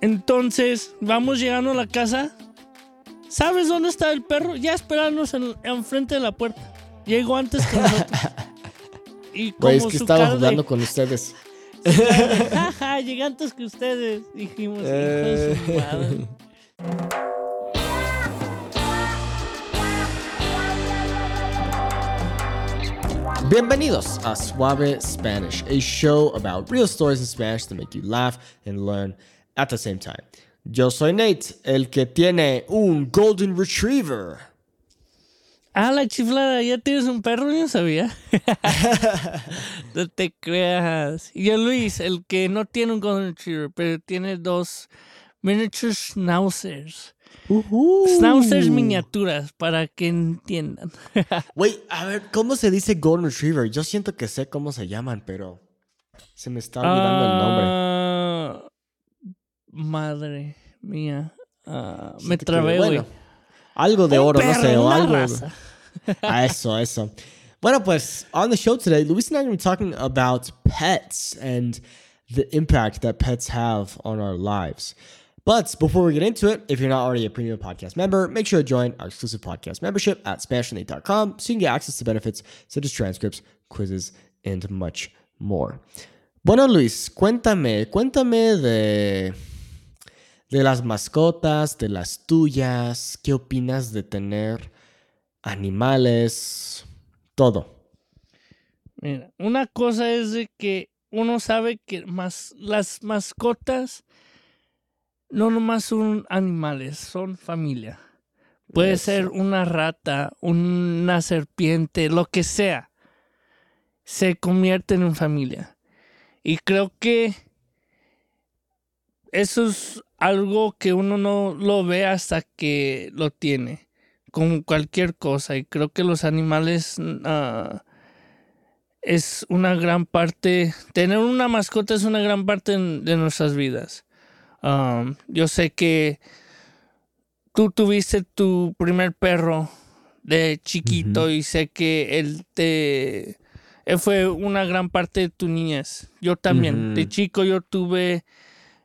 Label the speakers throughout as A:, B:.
A: Entonces, vamos llegando a la casa. ¿Sabes dónde está el perro? Ya esperarnos en, enfrente de la puerta. Llegó antes que nosotros.
B: Y como es que estaba jugando con ustedes.
A: Jaja, llegué antes que ustedes. Dijimos, eh.
B: Bienvenidos a Suave Spanish, a show about real stories in Spanish to make you laugh and learn at the same time. Yo soy Nate, el que tiene un Golden Retriever.
A: Ah, la chiflada, ya tienes un perro, yo no sabía. no te creas. Yo Luis, el que no tiene un Golden Retriever, pero tiene dos miniature schnauzers. Schnauzers miniaturas, para que entiendan.
B: Güey, a ver, ¿cómo se dice Golden Retriever? Yo siento que sé cómo se llaman, pero se me está olvidando el nombre. Ah,
A: Madre mía. Uh, me trabé, bueno,
B: algo de oro, no sé, o algo. A eso, eso. Bueno, pues, on the show today, Luis and I are going to be talking about pets and the impact that pets have on our lives. But before we get into it, if you're not already a premium podcast member, make sure to join our exclusive podcast membership at SpanishNate.com so you can get access to benefits such as transcripts, quizzes, and much more. Bueno, Luis, cuéntame, cuéntame de de las mascotas, de las tuyas, qué opinas de tener animales, todo.
A: Una cosa es de que uno sabe que más, las mascotas no nomás son animales, son familia. Puede ser una rata, una serpiente, lo que sea. Se convierten en familia. Y creo que eso es algo que uno no lo ve hasta que lo tiene, con cualquier cosa. Y creo que los animales uh, es una gran parte, tener una mascota es una gran parte de nuestras vidas. Um, yo sé que tú tuviste tu primer perro de chiquito y sé que él te... Él fue una gran parte de tu niñez. Yo también. De chico yo tuve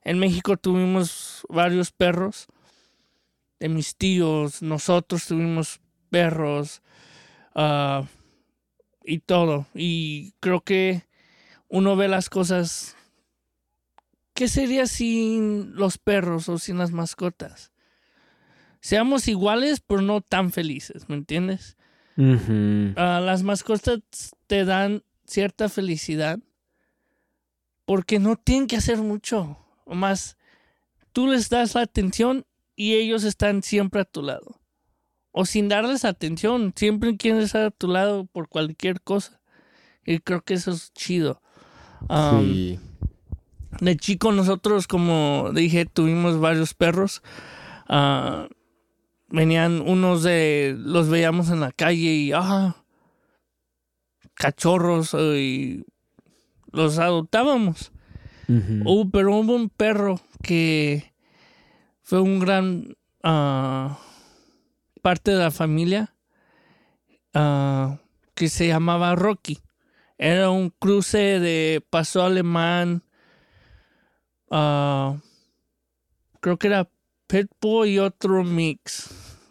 A: en México tuvimos varios perros de mis tíos, nosotros tuvimos perros ah, y todo. Y creo que uno ve las cosas. ¿Qué sería sin los perros o sin las mascotas? Seamos iguales, pero no tan felices, ¿me entiendes? Ah, las mascotas te dan cierta felicidad porque no tienen que hacer mucho más tú les das la atención y ellos están siempre a tu lado. O sin darles atención, siempre quieren estar a tu lado por cualquier cosa. Y creo que eso es chido. sí. De chico nosotros, como dije, tuvimos varios perros. Ah, venían unos de... Los veíamos en la calle y... Ah, cachorros y los adoptábamos pero hubo un perro que fue un gran ah, parte de la familia ah, que se llamaba Rocky. Era un cruce de paso alemán. Ah, creo que era Pitbull y otro mix.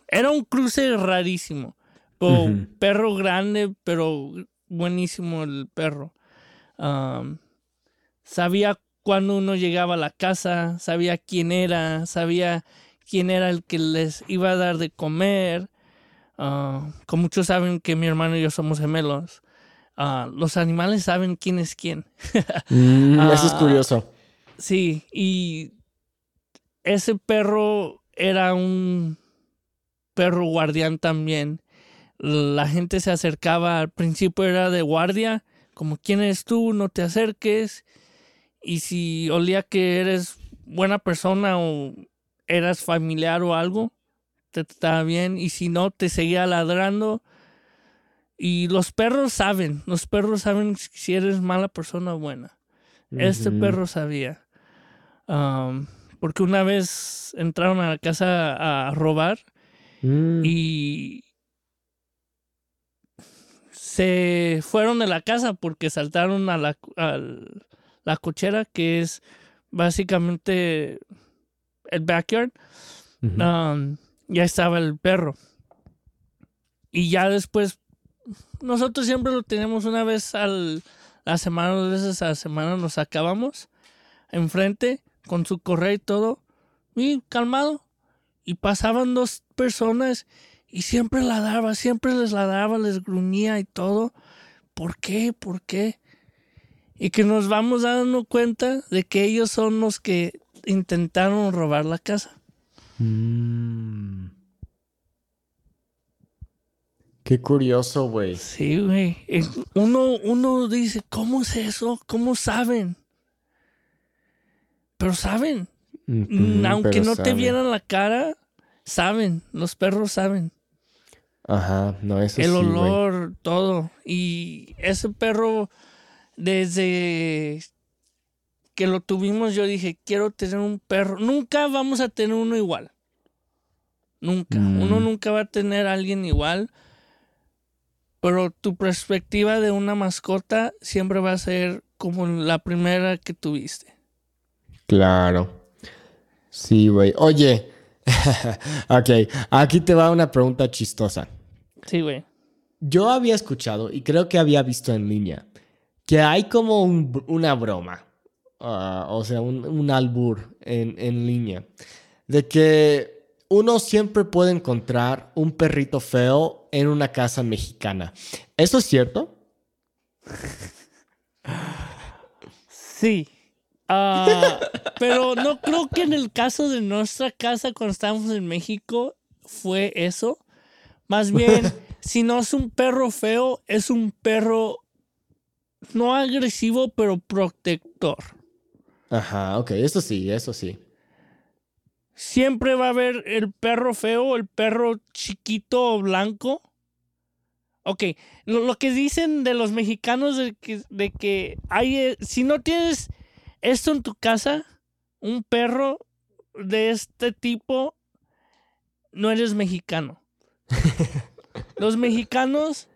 A: Era un cruce rarísimo. Perro grande, pero buenísimo el perro. sabía cuando uno llegaba a la casa, sabía quién era, sabía quién era el que les iba a dar de comer. Uh, como muchos saben que mi hermano y yo somos gemelos, ah, los animales saben quién es quién.
B: Mm, eso es ah, curioso.
A: Sí, y ese perro era un perro guardián también. La gente se acercaba, al principio era de guardia, como quién eres tú, no te acerques. Y si olía que eres buena persona o eras familiar o algo, te estaba bien. Y si no, te seguía ladrando. Y los perros saben, los perros saben si eres mala persona o buena. Este perro sabía. Porque una vez entraron a la casa a robar mm. y se fueron de la casa porque saltaron a la, al, la cochera, que es básicamente el backyard, um, ya estaba el perro. Y ya después, nosotros siempre lo tenemos una vez a la semana, dos veces a la semana nos acabamos enfrente con su correa y todo, y calmado. Y pasaban dos personas y siempre la daba, siempre les la daba, les gruñía y todo. ¿Por qué? ¿Por qué? Y que nos vamos dando cuenta de que ellos son los que intentaron robar la casa.
B: Mm. Qué curioso, güey.
A: Sí, güey. Uno, uno dice, ¿cómo es eso? ¿Cómo saben? Pero saben. Aunque no te vieran la cara, saben. Los perros saben.
B: Ajá, no, eso
A: El olor, todo. Y ese perro, desde que lo tuvimos, yo dije, quiero tener un perro. Nunca vamos a tener uno igual. Nunca. Uno mm. nunca va a tener a alguien igual. Pero tu perspectiva de una mascota siempre va a ser como la primera que tuviste.
B: Claro. Sí, güey. Oye. ok, aquí te va una pregunta chistosa.
A: Sí, güey.
B: Yo había escuchado y creo que había visto en línea que hay como una broma, ah, o sea, un, albur en, en línea, de que uno siempre puede encontrar un perrito feo en una casa mexicana. ¿Eso es cierto?
A: Sí. Ah, pero no creo que en el caso de nuestra casa cuando estábamos en México fue eso. Más bien, si no es un perro feo, es un perro no agresivo, pero protector.
B: Ajá, ok, eso sí, eso sí.
A: Siempre va a haber el perro feo, el perro chiquito o blanco. Ok, lo, que dicen de los mexicanos de que, de que hay, eh, si no tienes esto en tu casa, un perro de este tipo, no eres mexicano. Los mexicanos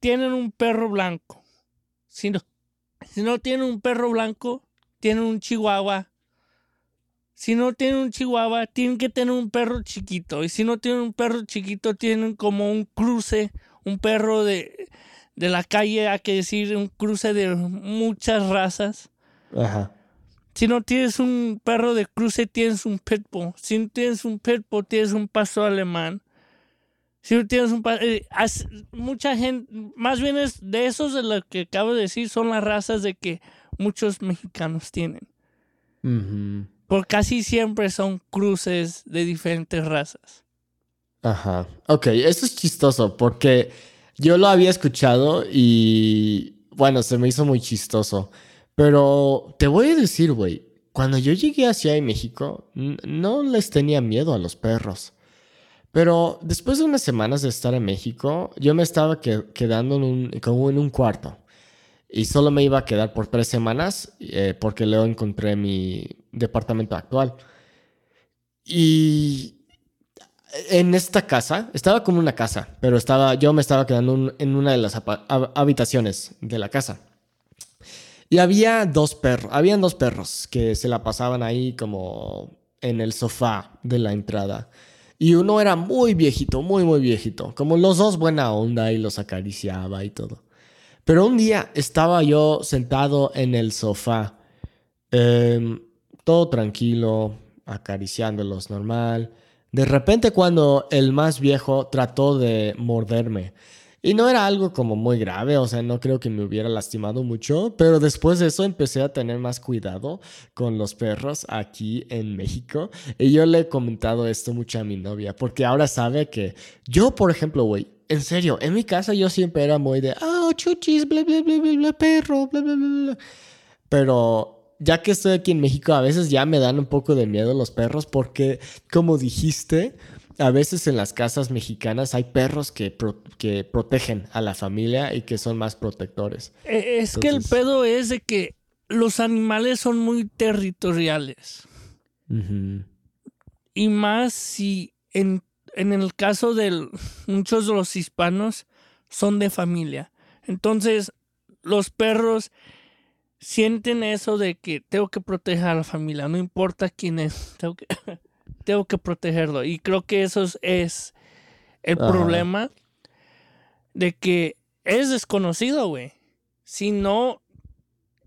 A: tienen un perro blanco. Si no, si no tienen un perro blanco, tienen un chihuahua. Si no tienen un chihuahua, tienen que tener un perro chiquito. Y si no tienen un perro chiquito, tienen como un cruce, un perro de, de la calle, hay que decir, un cruce de muchas razas. Ajá. Si no tienes un perro de cruce, tienes un pitbull. Si no tienes un pitbull, tienes un pastor alemán. Si no tienes un eh, mucha gente, más bien es de esos de lo que acabo de decir, son las razas de que muchos mexicanos tienen. Por casi siempre son cruces de diferentes razas.
B: Ajá. Ok, eso es chistoso porque yo lo había escuchado y bueno, se me hizo muy chistoso. Pero te voy a decir, güey, cuando yo llegué a Ciudad de México, no les tenía miedo a los perros. Pero después de unas semanas de estar en México, yo me estaba quedando en un, como en un cuarto. Y solo me iba a quedar por tres semanas eh, porque luego encontré mi departamento actual. Y en esta casa, estaba como una casa, pero estaba, yo me estaba quedando en una de las habitaciones de la casa. Y había dos perros, habían dos perros que se la pasaban ahí como en el sofá de la entrada. Y uno era muy viejito, muy, muy viejito. Como los dos buena onda y los acariciaba y todo. Pero un día estaba yo sentado en el sofá, em, todo tranquilo, acariciándolos normal. De repente cuando el más viejo trató de morderme, y no era algo como muy grave, o sea, no creo que me hubiera lastimado mucho, pero después de eso empecé a tener más cuidado con los perros aquí en México. Y yo le he comentado esto mucho a mi novia, porque ahora sabe que yo, por ejemplo, güey, en serio, en mi casa yo siempre era muy de, ah, chuchis, bla, bla, bla, bla, bla, perro, bla, bla, bla. Pero ya que estoy aquí en México, a veces ya me dan un poco de miedo los perros porque, como dijiste, a veces en las casas mexicanas hay perros que, que protegen a la familia y que son más protectores.
A: E, es que el pedo es de que los animales son muy territoriales. Y más si en, en el caso de muchos de los hispanos son de familia. Entonces, los perros sienten eso de que tengo que proteger a la familia, no importa quién es, tengo que, tengo que protegerlo. Y creo que eso es, el problema de que es desconocido, güey. Si no,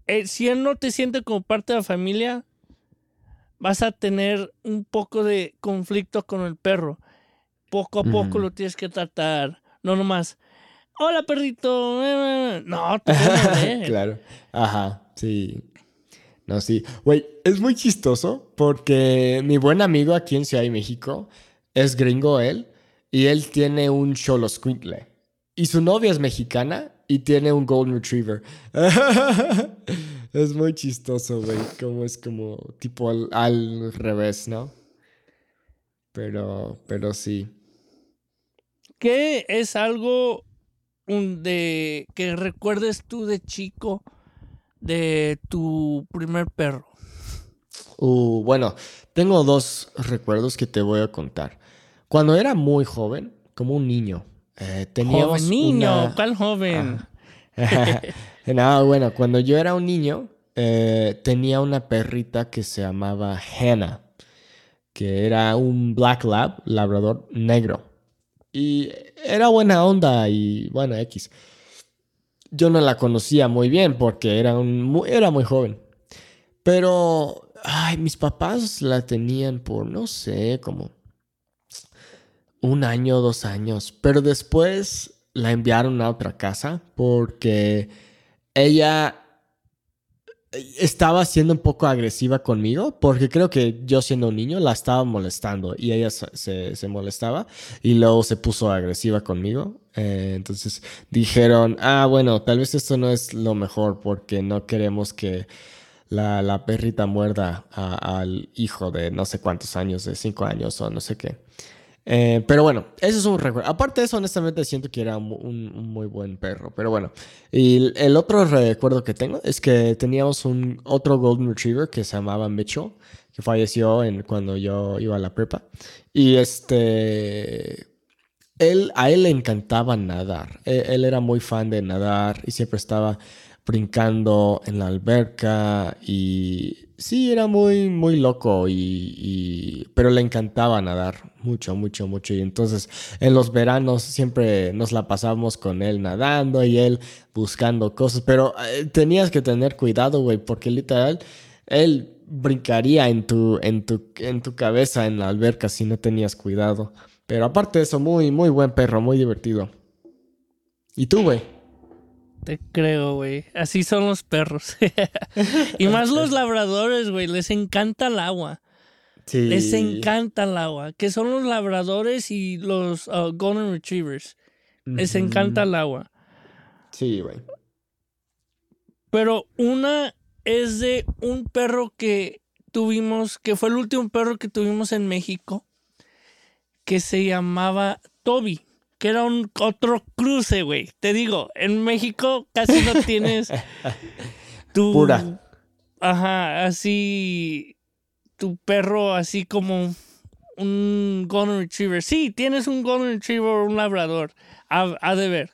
A: eh, si él no te siente como parte de la familia, vas a tener un poco de conflicto con el perro. Poco a poco lo tienes que tratar. No nomás, hola perrito. No, te
B: Claro. Ajá, sí. No, sí. Güey, es muy chistoso porque mi buen amigo aquí en Ciudad de México es gringo él y él tiene un Cholo Squinkle. Y su novia es mexicana y tiene un Golden Retriever. es muy chistoso, güey. Como es como tipo al, revés, ¿no? Pero, pero sí.
A: ¿Qué es algo de que recuerdes tú de chico de tu primer perro?
B: Uh, bueno, tengo dos recuerdos que te voy a contar. Cuando era muy joven, como un niño, eh, teníamos
A: joven niño, ¿cuál joven?
B: no, bueno, cuando yo era un niño, eh, tenía una perrita que se llamaba Hannah, que era un Black Lab, labrador negro. Y era buena onda y bueno, X. Yo no la conocía muy bien porque era, un, era muy joven. Pero, ay, mis papás la tenían por, no sé, como un año, dos años, pero después la enviaron a otra casa porque ella estaba siendo un poco agresiva conmigo porque creo que yo siendo un niño la estaba molestando y ella se, molestaba y luego se puso agresiva conmigo. Eh, entonces dijeron, ah, bueno, tal vez esto no es lo mejor porque no queremos que la, perrita muerda al hijo de no sé cuántos años, de cinco años o no sé qué. Eh, pero bueno, eso es un recuerdo. Aparte de eso, honestamente siento que era un, muy buen perro. Pero bueno, y el otro recuerdo que tengo es que teníamos un otro Golden Retriever que se llamaba Mitchell, que falleció en, cuando yo iba a la prepa. Y este, él, a él le encantaba nadar. Él, él era muy fan de nadar y siempre estaba brincando en la alberca y sí, era muy, muy loco y, pero le encantaba nadar mucho, mucho, mucho. Y entonces en los veranos siempre nos la pasábamos con él nadando y él buscando cosas, pero eh, tenías que tener cuidado, güey, porque literal, él brincaría en tu, en tu, en tu cabeza en la alberca si no tenías cuidado. Pero aparte de eso, muy, muy buen perro, muy divertido. ¿Y tú, güey?
A: Te creo, güey. Así son los perros. y más los labradores, güey. Les encanta el agua. Sí. Les encanta el agua. Que son los labradores y los uh, golden retrievers. Les encanta el agua.
B: Sí, güey.
A: Pero una es de un perro que tuvimos, que fue el último perro que tuvimos en México, que se llamaba Toby que era un otro cruce, güey. Te digo, en México casi no tienes tu pura. Ajá, así tu perro así como un golden retriever. Sí, tienes un golden retriever o un labrador, ha, de ver.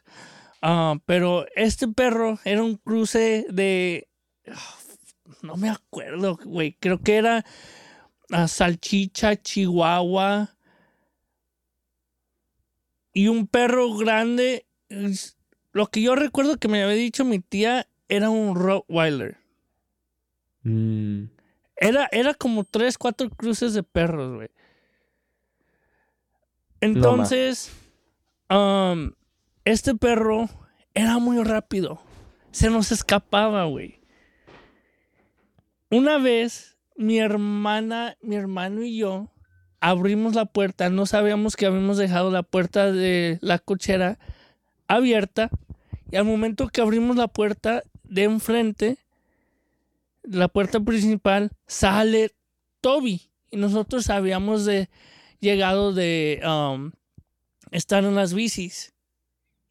A: Ah, pero este perro era un cruce de ah, no me acuerdo, güey. Creo que era a salchicha, chihuahua y un perro grande. Lo que yo recuerdo que me había dicho mi tía era un Rottweiler. Mm. Era, era como tres, cuatro cruces de perros, güey. Entonces, um, este perro era muy rápido. Se nos escapaba, güey. Una vez, mi hermana, mi hermano y yo abrimos la puerta, no sabíamos que habíamos dejado la puerta de la cochera abierta y al momento que abrimos la puerta de enfrente, la puerta principal, sale Toby y nosotros habíamos llegado de um, estar en las bicis.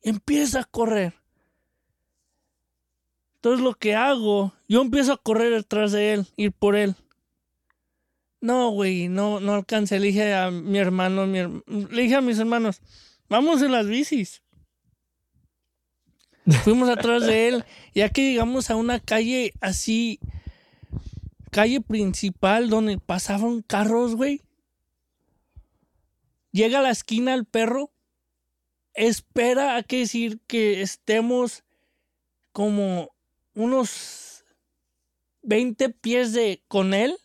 A: Empieza a correr. Entonces lo que hago, yo empiezo a correr detrás de él, ir por él. No, güey, no, no alcancé. Le dije a mi hermano, le dije a mis hermanos, vamos en las bicis. Fuimos atrás de él. Ya que llegamos a una calle así, calle principal donde pasaban carros, güey. Llega a la esquina el perro. Espera a que decir que estemos como unos 20 pies de con él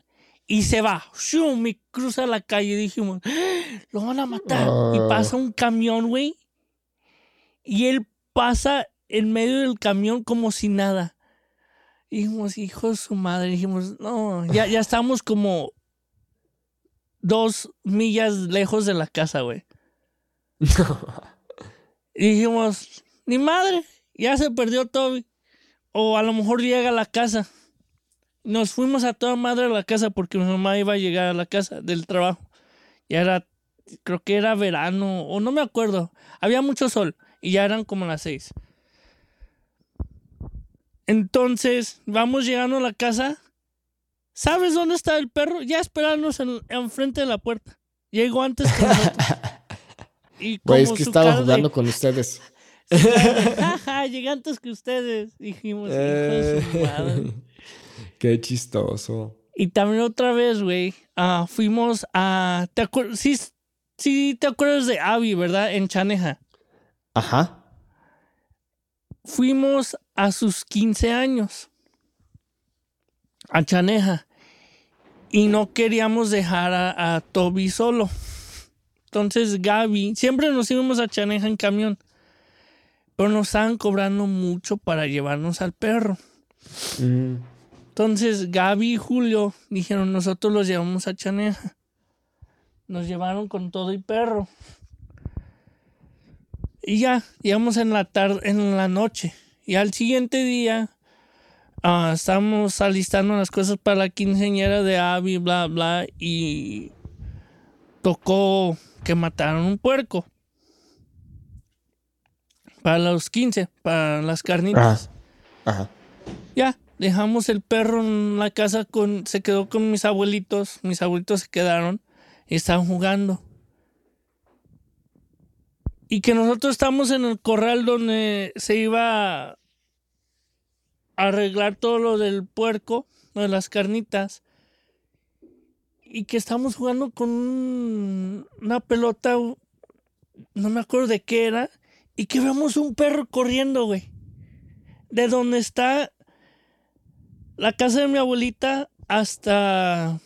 A: y se va. ¡Shum! Y cruza la calle. Dijimos, ¡Ah! lo van a matar. Y
B: Ah.
A: pasa un camión, güey. Y él pasa en medio del camión como si nada. Y dijimos, hijo de su madre. Dijimos, no, ya, ya estamos como dos millas lejos de la casa, güey. Y dijimos, ni madre, ya se perdió Toby. O a lo mejor llega a la casa. Nos fuimos a toda madre a la casa porque mi mamá iba a llegar a la casa del trabajo. Ya era, creo que era verano, o no me acuerdo. Había mucho sol y ya eran como las seis. Entonces, vamos llegando a la casa. ¿Sabes dónde está el perro? Ya esperándonos en, enfrente de la puerta. Llegó antes que nosotros. Y
B: Güey, es
A: como
B: que estaba
A: de-
B: jugando con ustedes.
A: Jaja, llegué antes que ustedes. Dijimos, hijo de su madre.
B: Qué chistoso.
A: Y también otra vez, güey, ah, fuimos a... ¿te acuer- sí, sí te acuerdas de Abby, ¿verdad? En Chaneja.
B: Ajá.
A: Fuimos a sus 15 años. A Chaneja. Y no queríamos dejar a, a Toby solo. Entonces Gaby, siempre nos íbamos a Chaneja en camión. Pero nos estaban cobrando mucho para llevarnos al perro.
B: Mm.
A: Entonces Gaby y Julio dijeron, nosotros los llevamos a Chaneja. Nos llevaron con todo y perro. Y ya, llegamos en la tarde, en la noche. Y al siguiente día ah, estábamos alistando las cosas para la quinceañera de Abby, bla, bla. Y tocó que mataron un puerco. Para los 15, para las carnitas.
B: Ajá.
A: Ya, dejamos el perro en la casa con, se quedó con mis abuelitos, mis abuelitos se quedaron y estaban jugando. Y que nosotros estamos en el corral donde se iba a arreglar todo lo del puerco, lo de las carnitas. Y que estamos jugando con un- una pelota, no me acuerdo de qué era, y que vemos un perro corriendo, güey de donde está la casa de mi abuelita hasta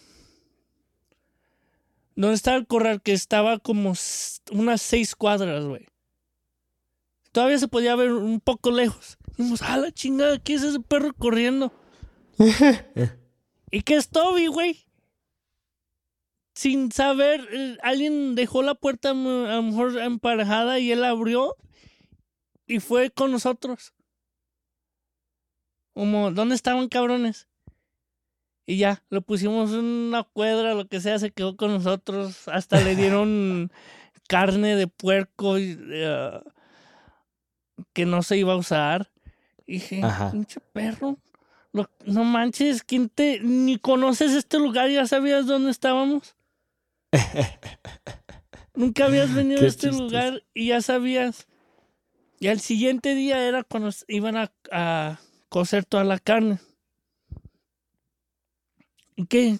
A: donde está el corral, que estaba como unas seis cuadras, güey. Todavía se podía ver un poco lejos. Dijimos, a la chingada, ¿qué es ese perro corriendo? ¿Y qué es Toby, güey? Sin saber, eh, alguien dejó la puerta a lo mejor emparejada y él abrió y fue con nosotros. Como, ¿dónde estaban cabrones? Y ya, lo pusimos en una cuadra, lo que sea, se quedó con nosotros. Hasta le dieron carne de puerco y, eh, que no se iba a usar. Y dije,
B: Ajá.
A: pinche perro. lo- no manches, ¿quién te. Ni conoces este lugar, ya sabías dónde estábamos. Nunca habías venido a este lugar y ya sabías. Y al siguiente día era cuando iban a, a cocer toda la carne. Que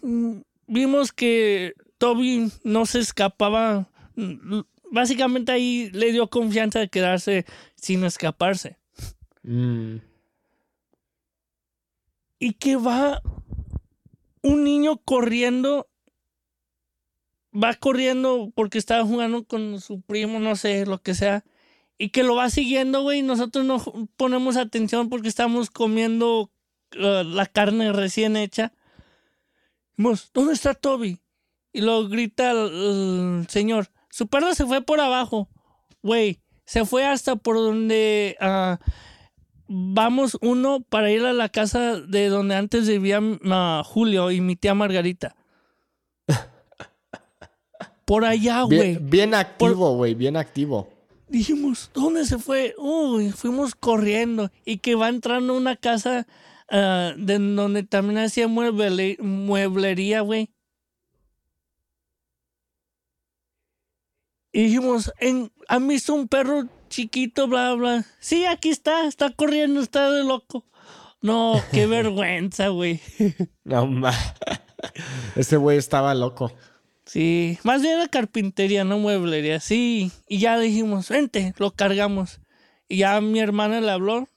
A: vimos que Toby no se escapaba. mm, Básicamente ahí le dio confianza de quedarse sin escaparse.
B: Mm.
A: Y que va un niño corriendo. Va corriendo porque estaba jugando con su primo, no sé, lo que sea. Y que lo va siguiendo, güey. y Nosotros no ponemos atención porque estamos comiendo uh, la carne recién hecha. Dijimos, ¿dónde está Toby? Y luego grita el, el señor, su perro se fue por abajo. Güey, se fue hasta por donde ah, vamos uno para ir a la casa de donde antes vivía ah, Julio y mi tía Margarita. Por allá, güey.
B: Bien, bien activo, güey, bien activo.
A: Dijimos, ¿dónde se fue? Uy, fuimos corriendo. Y que va entrando a una casa ah, de donde también hacía mueble- mueblería, güey. Y dijimos, en, ¿han visto un perro chiquito, bla, bla. Sí, aquí está, está corriendo, está de loco. No, qué vergüenza, güey.
B: No, ma. Ese güey estaba loco.
A: Sí, más bien la carpintería, no mueblería. Sí, y ya dijimos, vente, lo cargamos. Y ya mi hermana le habló.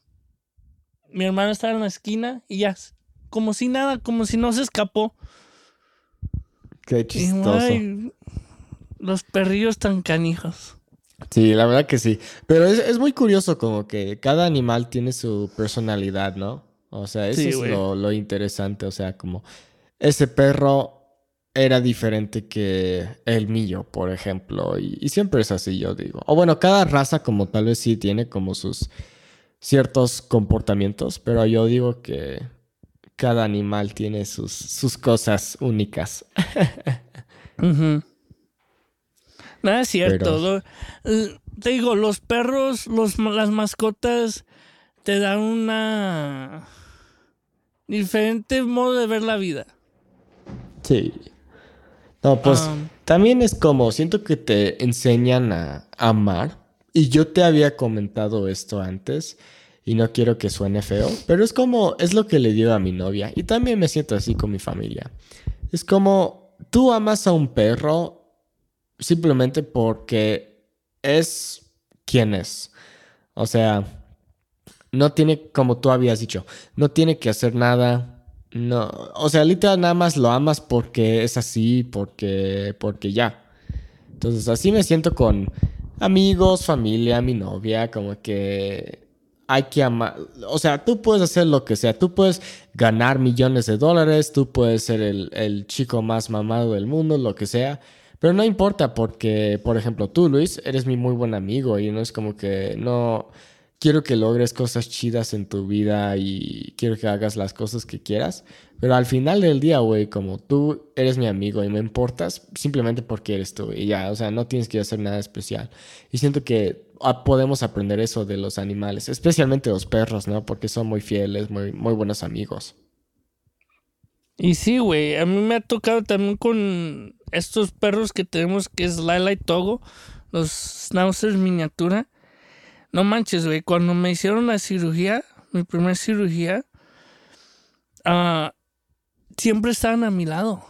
A: Mi hermana estaba en la esquina y ya, como si nada, como si no se escapó.
B: Qué chistoso.
A: los perrillos tan canijos.
B: Sí, la verdad que sí. Pero es, muy curioso como que cada animal tiene su personalidad, ¿no? O sea, eso es lo, interesante. O sea, como ese perro era diferente que el mío, por ejemplo. Y, y, siempre es así, yo digo. O bueno, cada raza como tal vez sí tiene como sus ciertos comportamientos, pero yo digo que cada animal tiene sus, sus cosas únicas.
A: Nada es cierto. te digo, los perros, los, las mascotas te dan una diferente modo de ver la vida.
B: Sí. No, pues um, también es como, siento que te enseñan a amar. Y yo te había comentado esto antes y no quiero que suene feo, pero es como, es lo que le digo a mi novia y también me siento así con mi familia. Es como, tú amas a un perro simplemente porque es quien es. O sea, no tiene, como tú habías dicho, no tiene que hacer nada. No, o sea, literal nada más lo amas porque es así, porque, porque ya. Entonces así me siento con amigos, familia, mi novia, como que hay que amar, o sea, tú puedes hacer lo que sea, tú puedes ganar millones de dólares, tú puedes ser el, chico más mamado del mundo, lo que sea, pero no importa porque, por ejemplo, tú, Luis, eres mi muy buen amigo y no es como que no quiero que logres cosas chidas en tu vida y quiero que hagas las cosas que quieras, pero al final del día, güey, como tú eres mi amigo y me importas simplemente porque eres tú y ya, o sea, no tienes que hacer nada especial. Y siento que podemos aprender eso de los animales, especialmente los perros, ¿no? Porque son muy fieles, muy, buenos amigos.
A: Y sí, güey, a mí me ha tocado también con estos perros que tenemos, que es Lila y Togo, los Schnauzers miniatura. No manches, güey, cuando me hicieron la cirugía, mi primera cirugía, ah, siempre estaban a mi lado,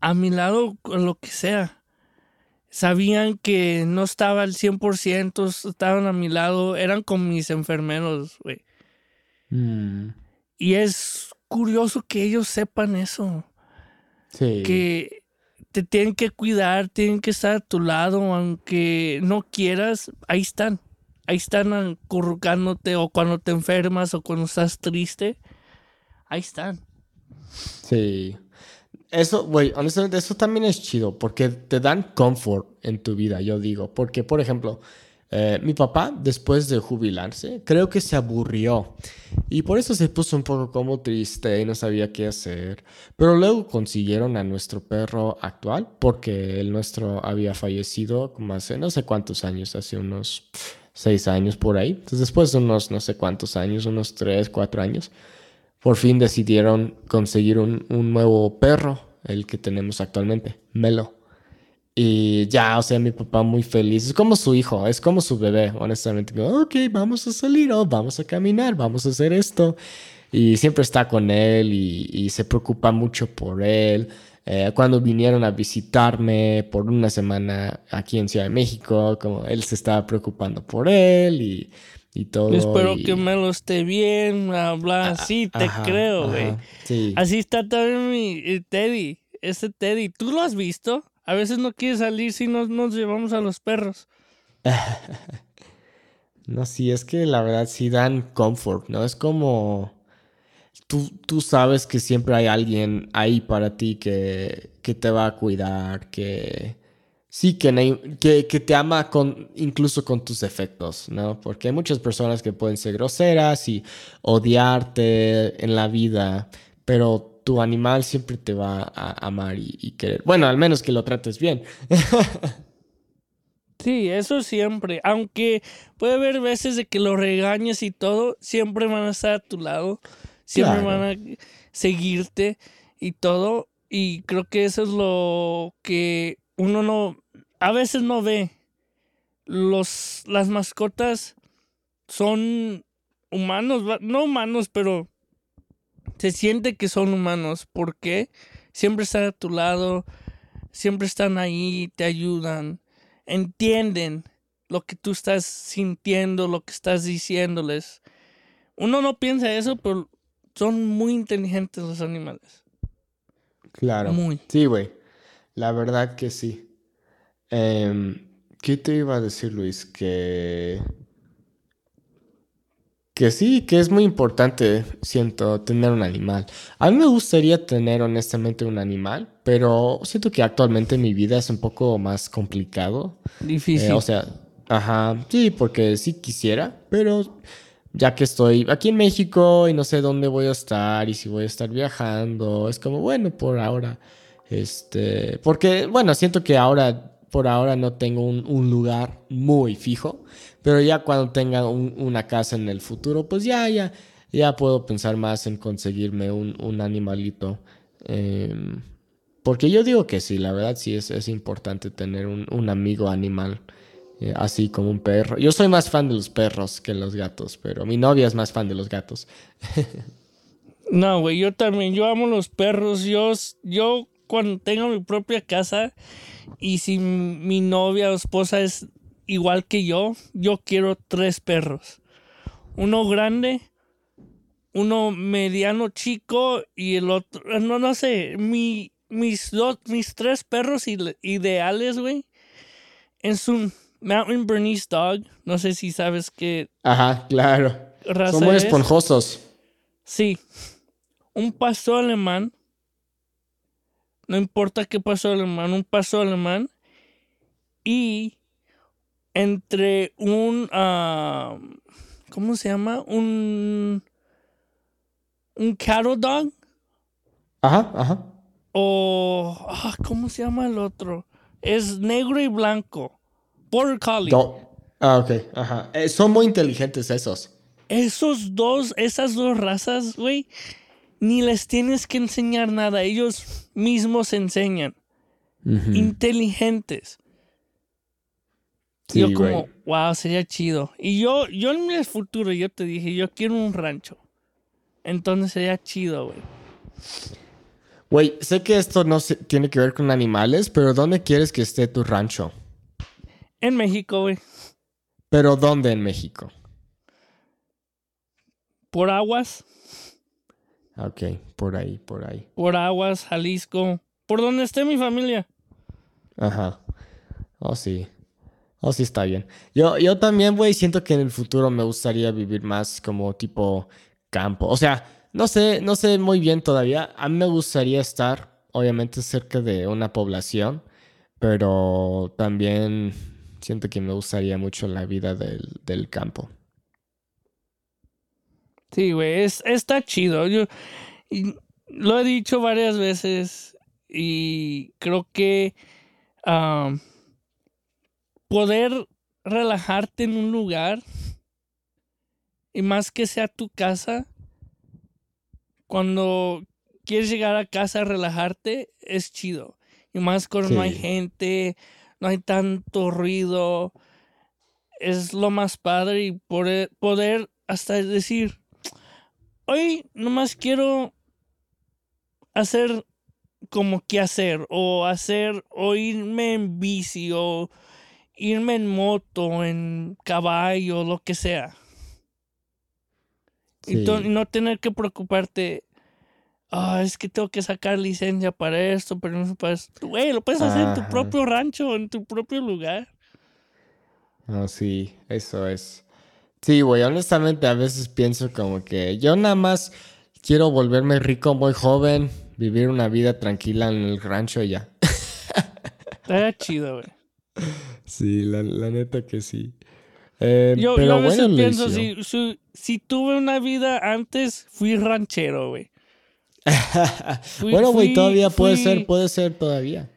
A: a mi lado con lo que sea sabían que no estaba al 100%, estaban a mi lado, eran como mis enfermeros, güey. Mm. Y es curioso que ellos sepan eso. Sí. Que te tienen que cuidar, tienen que estar a tu lado, aunque no quieras, ahí están. Ahí están acurrucándote o cuando te enfermas o cuando estás triste. Ahí están.
B: Sí. Eso, güey, honestamente, eso también es chido porque te dan confort en tu vida, yo digo. Porque, por ejemplo, eh, mi papá, después de jubilarse, creo que se aburrió y por eso se puso un poco como triste y no sabía qué hacer. Pero luego consiguieron a nuestro perro actual porque el nuestro había fallecido como hace no sé cuántos años, hace unos seis años por ahí. Entonces, después de unos no sé cuántos años, unos tres, cuatro años por fin decidieron conseguir un, nuevo perro, el que tenemos actualmente, Melo. Y ya, o sea, mi papá muy feliz. Es como su hijo, es como su bebé, honestamente. Ok, vamos a salir, oh, vamos a caminar, vamos a hacer esto. Y siempre está con él y, se preocupa mucho por él. Eh, cuando vinieron a visitarme por una semana aquí en Ciudad de México, como él se estaba preocupando por él y y todo.
A: Espero que me lo esté bien, habla así, te creo, güey. Así está también mi Teddy, ese Teddy. ¿Tú lo has visto? A veces no quiere salir si no nos llevamos a los perros.
B: no, sí, es que la verdad sí dan comfort, ¿no? Es como... Tú, tú sabes que siempre hay alguien ahí para ti que, que te va a cuidar, que Sí, que, que, te ama con, incluso con tus defectos, ¿no? Porque hay muchas personas que pueden ser groseras y odiarte en la vida, pero tu animal siempre te va a amar y, querer. Bueno, al menos que lo trates bien.
A: sí, eso siempre. Aunque puede haber veces de que lo regañes y todo, siempre van a estar a tu lado, siempre van a seguirte y todo. Y creo que eso es lo que uno no, a veces no ve los, las mascotas son humanos, no humanos, pero se siente que son humanos. porque Siempre están a tu lado, siempre están ahí, te ayudan, entienden lo que tú estás sintiendo, lo que estás diciéndoles. Uno no piensa eso, pero son muy inteligentes los animales.
B: Claro. Muy. Sí, güey. La verdad que sí. Em, ¿Qué te iba a decir, Luis? Que que sí, que es muy importante, siento, tener un animal. A mí me gustaría tener honestamente un animal, pero siento que actualmente mi vida es un poco más complicado.
A: Difícil. Eh,
B: o sea, ajá, sí, porque sí quisiera, pero ya que estoy aquí en México y no sé dónde voy a estar y si voy a estar viajando, es como, bueno, por ahora, este, porque, bueno, siento que ahora por ahora no tengo un, lugar muy fijo, pero ya cuando tenga una casa en el futuro, pues ya, ya, ya puedo pensar más en conseguirme un, animalito. Em, porque yo digo que sí, la verdad sí es, es importante tener un, amigo animal, eh, así como un perro. Yo soy más fan de los perros que los gatos, pero mi novia es más fan de los gatos.
A: no, güey, yo también, yo amo los perros. Yo, yo cuando tenga mi propia casa, y si mi novia o esposa es igual que yo, yo quiero tres perros. Uno grande, uno mediano chico y el otro, no, no sé, mi, mis, dos, mis tres perros ideales, güey, es un Mountain Bernese Dog. No sé si sabes qué.
B: Ajá, claro. Son muy esponjosos.
A: Sí. Un pastor alemán no importa qué pasó alemán, un paso alemán. Y entre un. Ah, ¿Cómo se llama? Un. Un cattle dog.
B: Ajá, ajá.
A: O. Ah, ¿Cómo se llama el otro? Es negro y blanco. Border Collie.
B: ah, ok, ajá. Eh, son muy inteligentes esos.
A: Esos dos, esas dos razas, güey ni les tienes que enseñar nada, ellos mismos enseñan. Inteligentes. yo como, wow, sería chido. Y yo, yo en el futuro, yo te dije, yo quiero un rancho. Entonces sería chido, güey.
B: Güey, sé que esto no se, tiene que ver con animales, pero ¿dónde quieres que esté tu rancho?
A: En México, güey.
B: ¿Pero dónde en México?
A: Por aguas.
B: Ok, por ahí, por ahí.
A: Por Aguas, Jalisco, por donde esté mi familia.
B: Ajá. Oh, sí. Oh, sí, está bien. Yo, yo también, güey, siento que en el futuro me gustaría vivir más como tipo campo. O sea, no sé, no sé muy bien todavía. A mí me gustaría estar, obviamente, cerca de una población, pero también siento que me gustaría mucho la vida del, del campo.
A: Sí, güey, es, está chido. Yo lo he dicho varias veces y creo que poder relajarte en un lugar y más que sea tu casa, cuando quieres llegar a casa a relajarte, es chido. Y más cuando no hay gente, no hay tanto ruido, es lo más padre y poder, poder hasta decir, hoy nomás quiero hacer como que hacer o hacer o irme en bici o irme en moto, en caballo, lo que sea. Y, no tener que preocuparte. Ah, es que tengo que sacar licencia para esto, pero no para esto. Güey, lo puedes hacer en tu propio rancho, en tu propio lugar.
B: Ah, sí, eso es. Sí, güey, honestamente a veces pienso como que yo nada más quiero volverme rico muy joven, vivir una vida tranquila en el rancho y ya.
A: Está chido, güey.
B: Sí, la, neta que sí. Eh,
A: yo, pero a veces pienso, si, tuve una vida antes, fui ranchero, güey.
B: bueno, güey, todavía puede ser, puede ser todavía.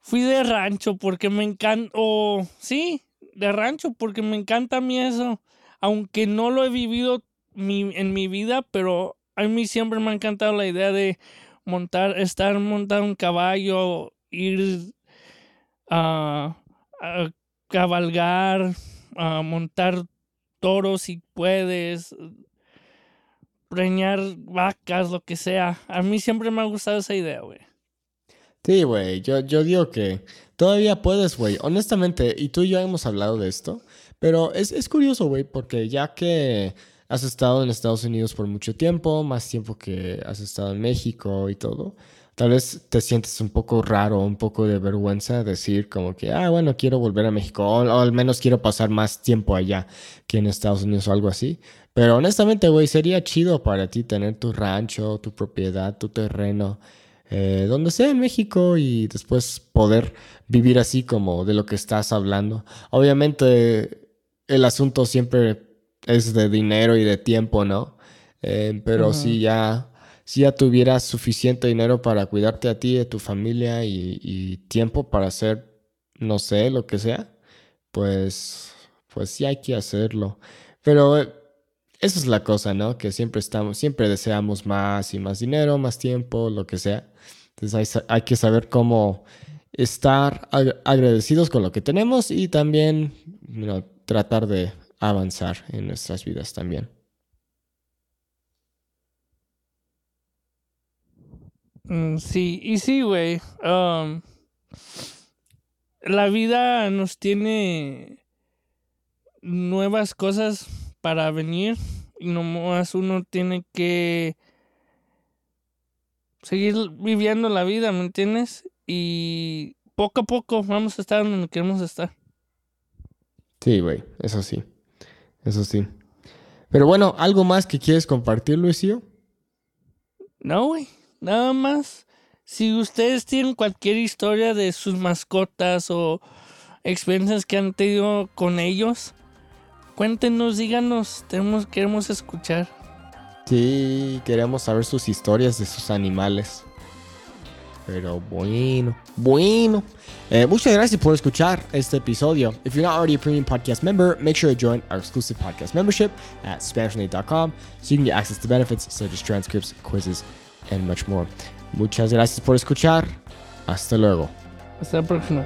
A: Fui de rancho porque me encanta, o sí, de rancho porque me encanta a mí eso aunque no lo he vivido en mi vida, pero a mí siempre me ha encantado la idea de montar, estar montado un caballo, ir a, cabalgar, a montar toros si puedes, preñar vacas, lo que sea. A mí siempre me ha gustado esa idea, güey.
B: Sí, güey, yo, yo digo que todavía puedes, güey. Honestamente, y tú y yo hemos hablado de esto, pero es, es curioso, güey, porque ya que has estado en Estados Unidos por mucho tiempo, más tiempo que has estado en México y todo, tal vez te sientes un poco raro, un poco de vergüenza decir como que, ah, bueno, quiero volver a México, o, o al menos quiero pasar más tiempo allá que en Estados Unidos o algo así. Pero honestamente, güey, sería chido para ti tener tu rancho, tu propiedad, tu terreno eh, donde sea en México y después poder vivir así como de lo que estás hablando. Obviamente el asunto siempre es de dinero y de tiempo, ¿no? Eh, pero si ya si ya tuvieras suficiente dinero para cuidarte a ti, de tu familia y, tiempo para hacer, no sé, lo que sea, pues, pues sí hay que hacerlo. Pero eh, esa es la cosa, ¿no? Que siempre estamos, siempre deseamos más y más dinero, más tiempo, lo que sea. Entonces hay, que saber cómo estar agradecidos con lo que tenemos y también tratar de avanzar en nuestras vidas también.
A: Mm, sí, y sí, güey. Um, la vida nos tiene nuevas cosas para venir y nomás uno tiene que seguir viviendo la vida, ¿me entiendes? Y poco a poco vamos a estar donde queremos estar.
B: Sí, güey, eso sí. Eso sí. Pero bueno, ¿algo más que quieres compartir, Luisio?
A: No, güey. Nada más. Si ustedes tienen cualquier historia de sus mascotas o experiencias que han tenido con ellos, cuéntenos, díganos. Tenemos, queremos escuchar.
B: Sí, queremos saber sus historias de sus animales. Pero bueno, bueno. Eh, muchas gracias por escuchar este episodio. If you're not already a premium podcast member, make sure to join our exclusive podcast membership at SpanishLate.com so you can get access to benefits such as transcripts, quizzes, and much more. Muchas gracias por escuchar. Hasta luego.
A: Hasta la próxima.